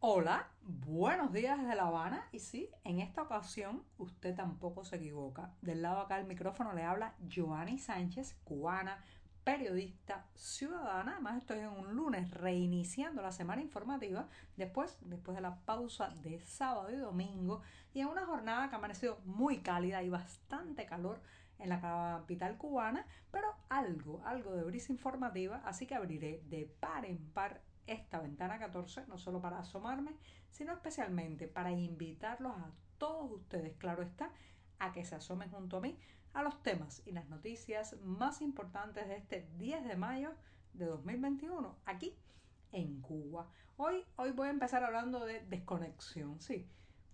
Hola, buenos días desde La Habana. Y sí, en esta ocasión usted tampoco se equivoca. Del lado acá del micrófono le habla Joanny Sánchez, cubana, periodista, ciudadana. Además estoy en un lunes reiniciando la semana informativa después, después de la pausa de sábado y domingo y en una jornada que ha amanecido muy cálida y bastante calor en la capital cubana, pero algo, algo de brisa informativa, así que abriré de par en par esta ventana 14, no solo para asomarme, sino especialmente para invitarlos a todos ustedes, claro está, a que se asomen junto a mí a los temas y las noticias más importantes de este 10 de mayo de 2021, aquí en Cuba. Hoy, hoy voy a empezar hablando de desconexión, sí,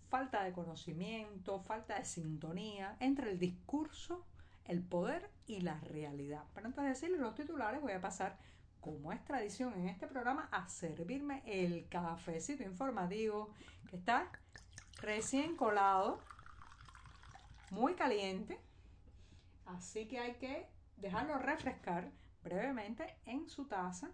falta de conocimiento, falta de sintonía entre el discurso, el poder y la realidad. Pero antes de decirles los titulares, voy a pasar como es tradición en este programa, a servirme el cafecito informativo que está recién colado, muy caliente. Así que hay que dejarlo refrescar brevemente en su taza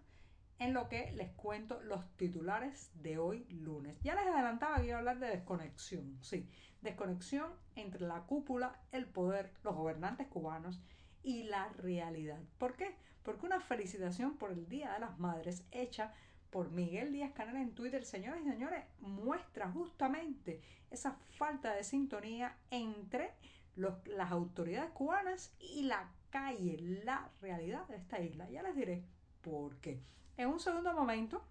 en lo que les cuento los titulares de hoy lunes. Ya les adelantaba que iba a hablar de desconexión, sí, desconexión entre la cúpula, el poder, los gobernantes cubanos y la realidad. ¿Por qué? Porque una felicitación por el Día de las Madres hecha por Miguel Díaz Canal en Twitter, señores y señores, muestra justamente esa falta de sintonía entre las autoridades cubanas y la calle, la realidad de esta isla. Ya les diré por qué. En un segundo momento,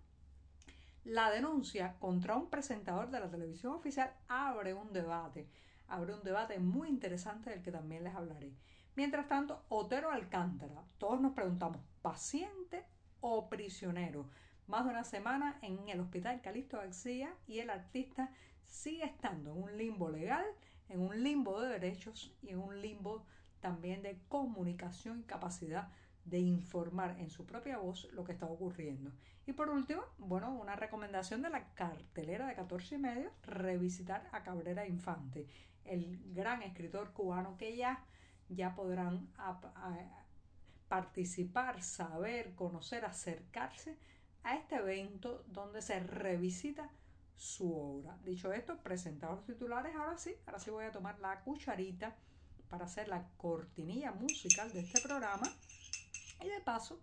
la denuncia contra un presentador de la televisión oficial abre un debate, abre un debate muy interesante del que también les hablaré. Mientras tanto, Otero Alcántara, todos nos preguntamos, ¿paciente o prisionero? Más de una semana en el hospital Calixto García y el artista sigue estando en un limbo legal, en un limbo de derechos y en un limbo también de comunicación y capacidad de informar en su propia voz lo que está ocurriendo. Y por último, bueno, una recomendación de la cartelera de 14 y medio, revisitar a Cabrera Infante, el gran escritor cubano que ya ya podrán participar, saber, conocer, acercarse a este evento donde se revisita su obra. Dicho esto, presentado los titulares, ahora sí, ahora sí voy a tomar la cucharita para hacer la cortinilla musical de este programa y de paso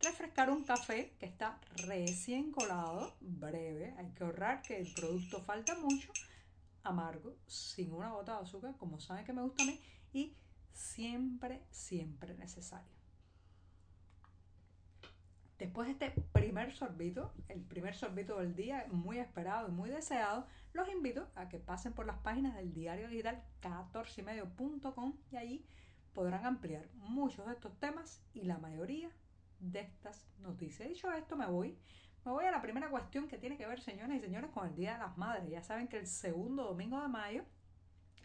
refrescar un café que está recién colado, breve, hay que ahorrar que el producto falta mucho, amargo, sin una gota de azúcar, como saben que me gusta a mí, y siempre, siempre necesario. Después de este primer sorbito, el primer sorbito del día, muy esperado y muy deseado, los invito a que pasen por las páginas del diario digital 14ymedio.com y allí podrán ampliar muchos de estos temas y la mayoría de estas noticias. Dicho esto, me voy. Me voy a la primera cuestión que tiene que ver, señores y señores, con el Día de las Madres. Ya saben que el segundo domingo de mayo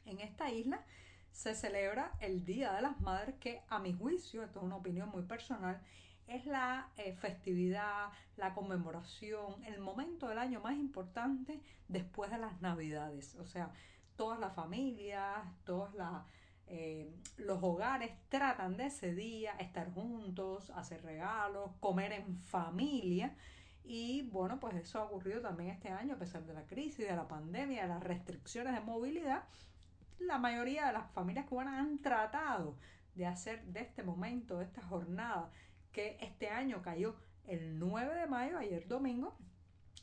en esta isla se celebra el Día de las Madres, que a mi juicio, esto es una opinión muy personal, es la eh, festividad, la conmemoración, el momento del año más importante después de las Navidades. O sea, todas las familias, todos eh, los hogares tratan de ese día estar juntos, hacer regalos, comer en familia. Y bueno, pues eso ha ocurrido también este año a pesar de la crisis, de la pandemia, de las restricciones de movilidad la mayoría de las familias cubanas han tratado de hacer de este momento, de esta jornada, que este año cayó el 9 de mayo, ayer domingo,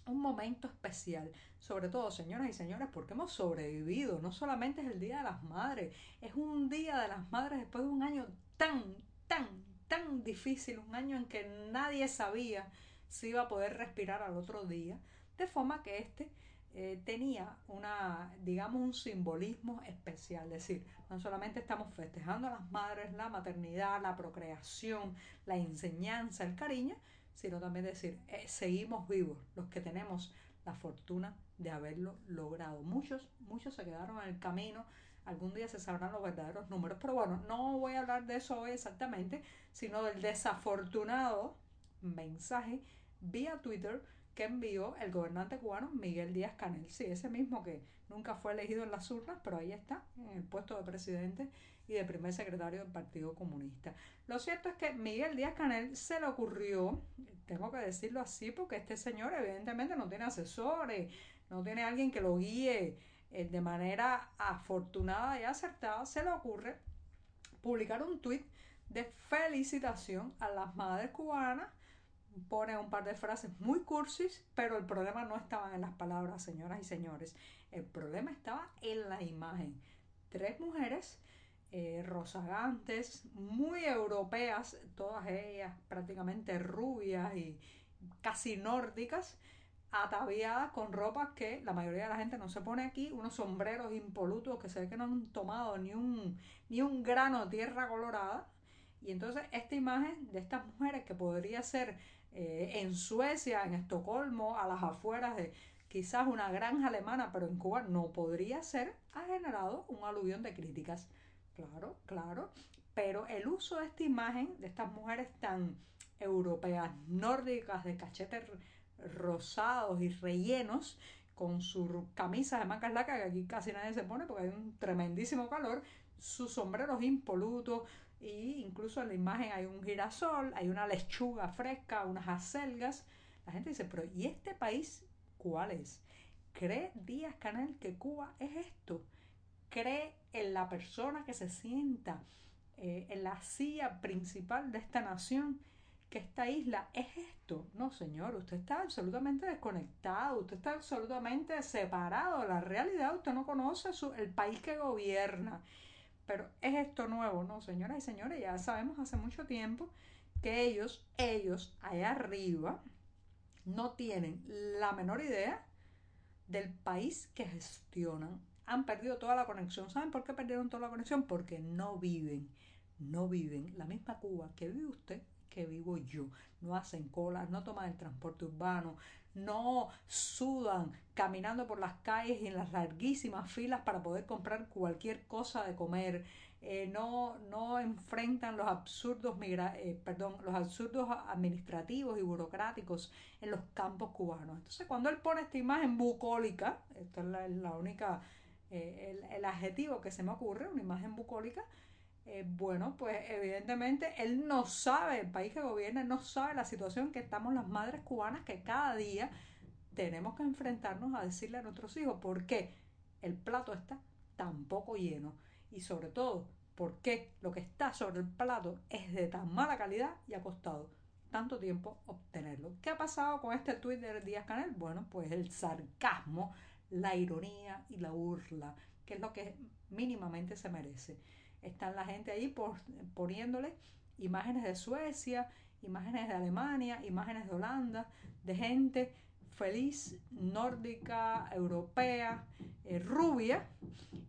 un momento especial, sobre todo señoras y señores, porque hemos sobrevivido, no solamente es el Día de las Madres, es un Día de las Madres después de un año tan, tan, tan difícil, un año en que nadie sabía si iba a poder respirar al otro día, de forma que este eh, tenía una, digamos, un simbolismo especial. Es decir, no solamente estamos festejando a las madres, la maternidad, la procreación, la enseñanza, el cariño, sino también decir, eh, seguimos vivos, los que tenemos la fortuna de haberlo logrado. Muchos, muchos se quedaron en el camino, algún día se sabrán los verdaderos números, pero bueno, no voy a hablar de eso hoy exactamente, sino del desafortunado mensaje vía Twitter que envió el gobernante cubano Miguel Díaz Canel. Sí, ese mismo que nunca fue elegido en las urnas, pero ahí está, en el puesto de presidente y de primer secretario del Partido Comunista. Lo cierto es que Miguel Díaz Canel se le ocurrió, tengo que decirlo así, porque este señor evidentemente no tiene asesores, no tiene alguien que lo guíe eh, de manera afortunada y acertada, se le ocurre publicar un tuit de felicitación a las madres cubanas pone un par de frases muy cursis, pero el problema no estaba en las palabras, señoras y señores. El problema estaba en la imagen. Tres mujeres eh, rozagantes, muy europeas, todas ellas prácticamente rubias y casi nórdicas, ataviadas con ropas que la mayoría de la gente no se pone aquí, unos sombreros impolutos que se ve que no han tomado ni un, ni un grano de tierra colorada. Y entonces esta imagen de estas mujeres que podría ser eh, en Suecia, en Estocolmo, a las afueras de quizás una granja alemana, pero en Cuba no podría ser, ha generado un aluvión de críticas. Claro, claro. Pero el uso de esta imagen, de estas mujeres tan europeas, nórdicas, de cachetes rosados y rellenos, con sus camisas de mangas largas, que aquí casi nadie se pone porque hay un tremendísimo calor, sus sombreros impolutos, y incluso en la imagen hay un girasol, hay una lechuga fresca, unas acelgas. La gente dice, pero ¿y este país cuál es? ¿Cree Díaz Canel que Cuba es esto? ¿Cree en la persona que se sienta eh, en la silla principal de esta nación? que esta isla es esto. No, señor, usted está absolutamente desconectado, usted está absolutamente separado de la realidad, usted no conoce el país que gobierna. Pero es esto nuevo, ¿no? Señoras y señores, ya sabemos hace mucho tiempo que ellos, ellos, allá arriba, no tienen la menor idea del país que gestionan. Han perdido toda la conexión. ¿Saben por qué perdieron toda la conexión? Porque no viven, no viven la misma Cuba que vive usted, que vivo yo. No hacen colas, no toman el transporte urbano, no sudan caminando por las calles y en las larguísimas filas para poder comprar cualquier cosa de comer. Eh, no, no enfrentan los absurdos, eh, perdón, los absurdos administrativos y burocráticos en los campos cubanos. Entonces, cuando él pone esta imagen bucólica, esto es la, única, eh, el, el, adjetivo que se me ocurre, una imagen bucólica, eh, bueno, pues evidentemente él no sabe, el país que gobierna, no sabe la situación que estamos las madres cubanas que cada día tenemos que enfrentarnos a decirle a nuestros hijos por qué el plato está tan poco lleno y sobre todo por qué lo que está sobre el plato es de tan mala calidad y ha costado tanto tiempo obtenerlo. ¿Qué ha pasado con este tuit de Díaz Canel? Bueno, pues el sarcasmo, la ironía y la burla, que es lo que mínimamente se merece están la gente ahí por, poniéndole imágenes de Suecia, imágenes de Alemania, imágenes de Holanda, de gente feliz, nórdica, europea, eh, rubia,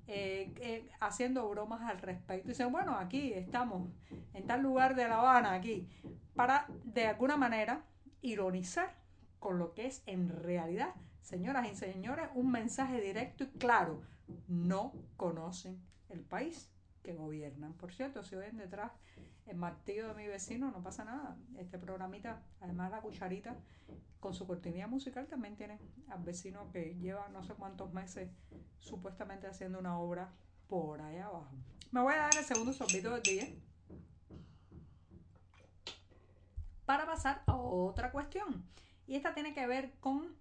eh, eh, haciendo bromas al respecto. Dicen, bueno, aquí estamos, en tal lugar de La Habana, aquí, para de alguna manera ironizar con lo que es en realidad, señoras y señores, un mensaje directo y claro, no conocen el país gobiernan. Por cierto, si oyen detrás el martillo de mi vecino, no pasa nada. Este programita, además la cucharita, con su cortinilla musical, también tiene al vecino que lleva no sé cuántos meses supuestamente haciendo una obra por ahí abajo. Me voy a dar el segundo sorbito del día para pasar a otra cuestión. Y esta tiene que ver con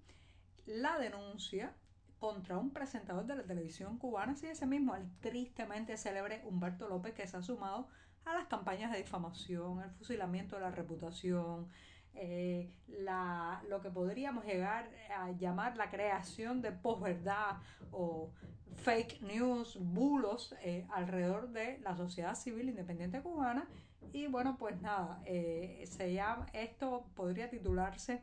la denuncia contra un presentador de la televisión cubana, sí, ese mismo, el tristemente célebre Humberto López, que se ha sumado a las campañas de difamación, el fusilamiento de la reputación, eh, la, lo que podríamos llegar a llamar la creación de posverdad o fake news, bulos eh, alrededor de la sociedad civil independiente cubana. Y bueno, pues nada, eh, se llama, esto podría titularse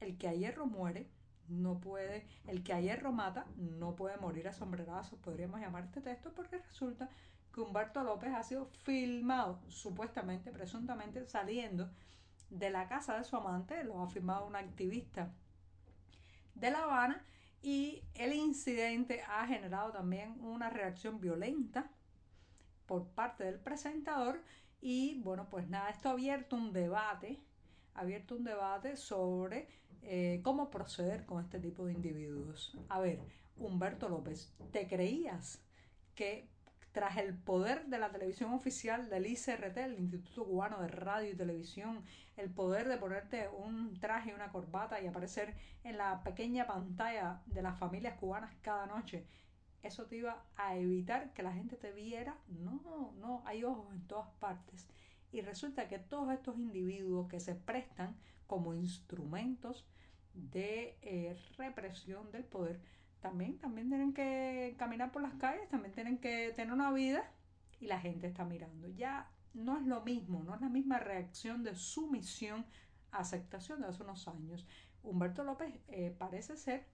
El que a hierro muere, no puede, el que a hierro mata, no puede morir a sombrerazos, podríamos llamar este texto, porque resulta que Humberto López ha sido filmado, supuestamente, presuntamente, saliendo de la casa de su amante, lo ha afirmado una activista de La Habana, y el incidente ha generado también una reacción violenta por parte del presentador, y bueno, pues nada, esto ha abierto un debate, abierto un debate sobre eh, cómo proceder con este tipo de individuos. A ver, Humberto López, ¿te creías que tras el poder de la televisión oficial del ICRT, el Instituto Cubano de Radio y Televisión, el poder de ponerte un traje una corbata y aparecer en la pequeña pantalla de las familias cubanas cada noche, eso te iba a evitar que la gente te viera. No, no, hay ojos en todas partes. Y resulta que todos estos individuos que se prestan como instrumentos de eh, represión del poder, también, también tienen que caminar por las calles, también tienen que tener una vida y la gente está mirando. Ya no es lo mismo, no es la misma reacción de sumisión, aceptación de hace unos años. Humberto López eh, parece ser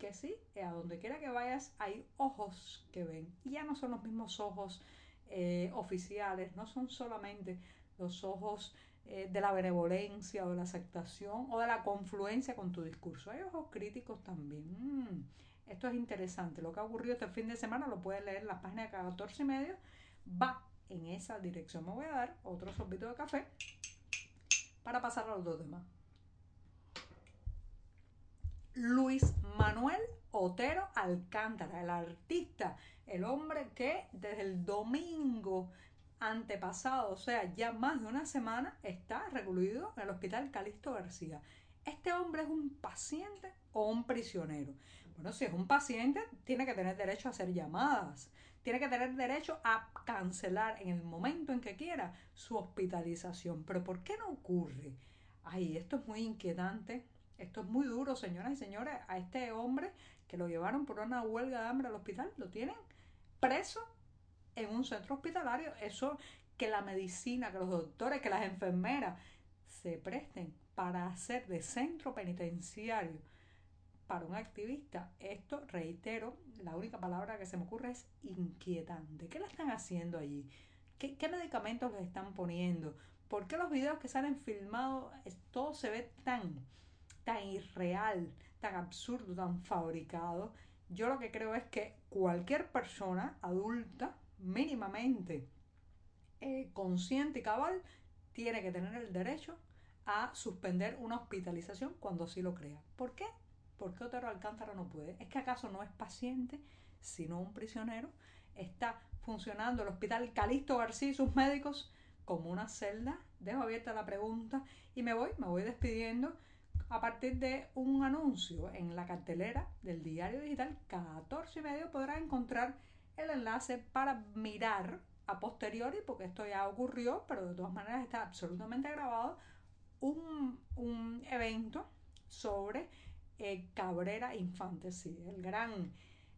que sí, a donde quiera que vayas hay ojos que ven. Y ya no son los mismos ojos eh, oficiales, no son solamente los ojos eh, de la benevolencia o de la aceptación o de la confluencia con tu discurso. Hay ojos críticos también. Mm. Esto es interesante. Lo que ha ocurrido este fin de semana lo puedes leer en la página de 14 y medio. Va en esa dirección. Me voy a dar otro sorbito de café para pasar a los dos demás. Luis Manuel Otero Alcántara, el artista, el hombre que desde el domingo antepasado, o sea, ya más de una semana, está recluido en el hospital Calixto García. Este hombre es un paciente o un prisionero. Bueno, si es un paciente, tiene que tener derecho a hacer llamadas, tiene que tener derecho a cancelar en el momento en que quiera su hospitalización. Pero ¿por qué no ocurre? Ay, esto es muy inquietante, esto es muy duro, señoras y señores. A este hombre que lo llevaron por una huelga de hambre al hospital, lo tienen preso en un centro hospitalario. Eso que la medicina, que los doctores, que las enfermeras se presten para hacer de centro penitenciario para un activista, esto, reitero, la única palabra que se me ocurre es inquietante. ¿Qué le están haciendo allí? ¿Qué, medicamentos le están poniendo? ¿Por qué los videos que salen filmados, todo se ve tan, tan irreal, tan absurdo, tan fabricado? Yo lo que creo es que cualquier persona adulta, mínimamente eh, consciente y cabal, tiene que tener el derecho a suspender una hospitalización cuando sí lo crea. ¿Por qué? ¿Por qué Otero Alcántara no puede? ¿Es que acaso no es paciente, sino un prisionero? ¿Está funcionando el hospital Calixto García y sus médicos como una celda? Dejo abierta la pregunta y me voy, me voy despidiendo a partir de un anuncio en la cartelera del diario digital 14 y medio podrá encontrar el enlace para mirar a posteriori, porque esto ya ocurrió, pero de todas maneras está absolutamente grabado, un, un evento sobre eh, Cabrera Infante, sí, el gran,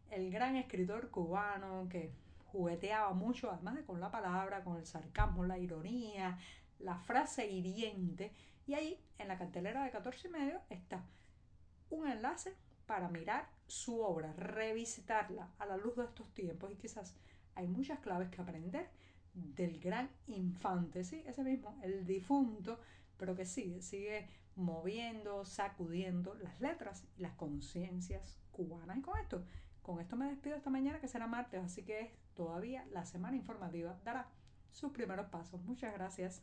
el gran escritor cubano que jugueteaba mucho, además de con la palabra, con el sarcasmo, la ironía, la frase hiriente. Y ahí, en la cartelera de 14 y medio, está un enlace para mirar su obra, revisitarla a la luz de estos tiempos y quizás hay muchas claves que aprender del gran infante, sí, ese mismo, el difunto, pero que sigue, sigue moviendo, sacudiendo las letras y las conciencias cubanas. Y con esto, con esto me despido esta mañana que será martes, así que todavía la semana informativa dará sus primeros pasos. Muchas gracias.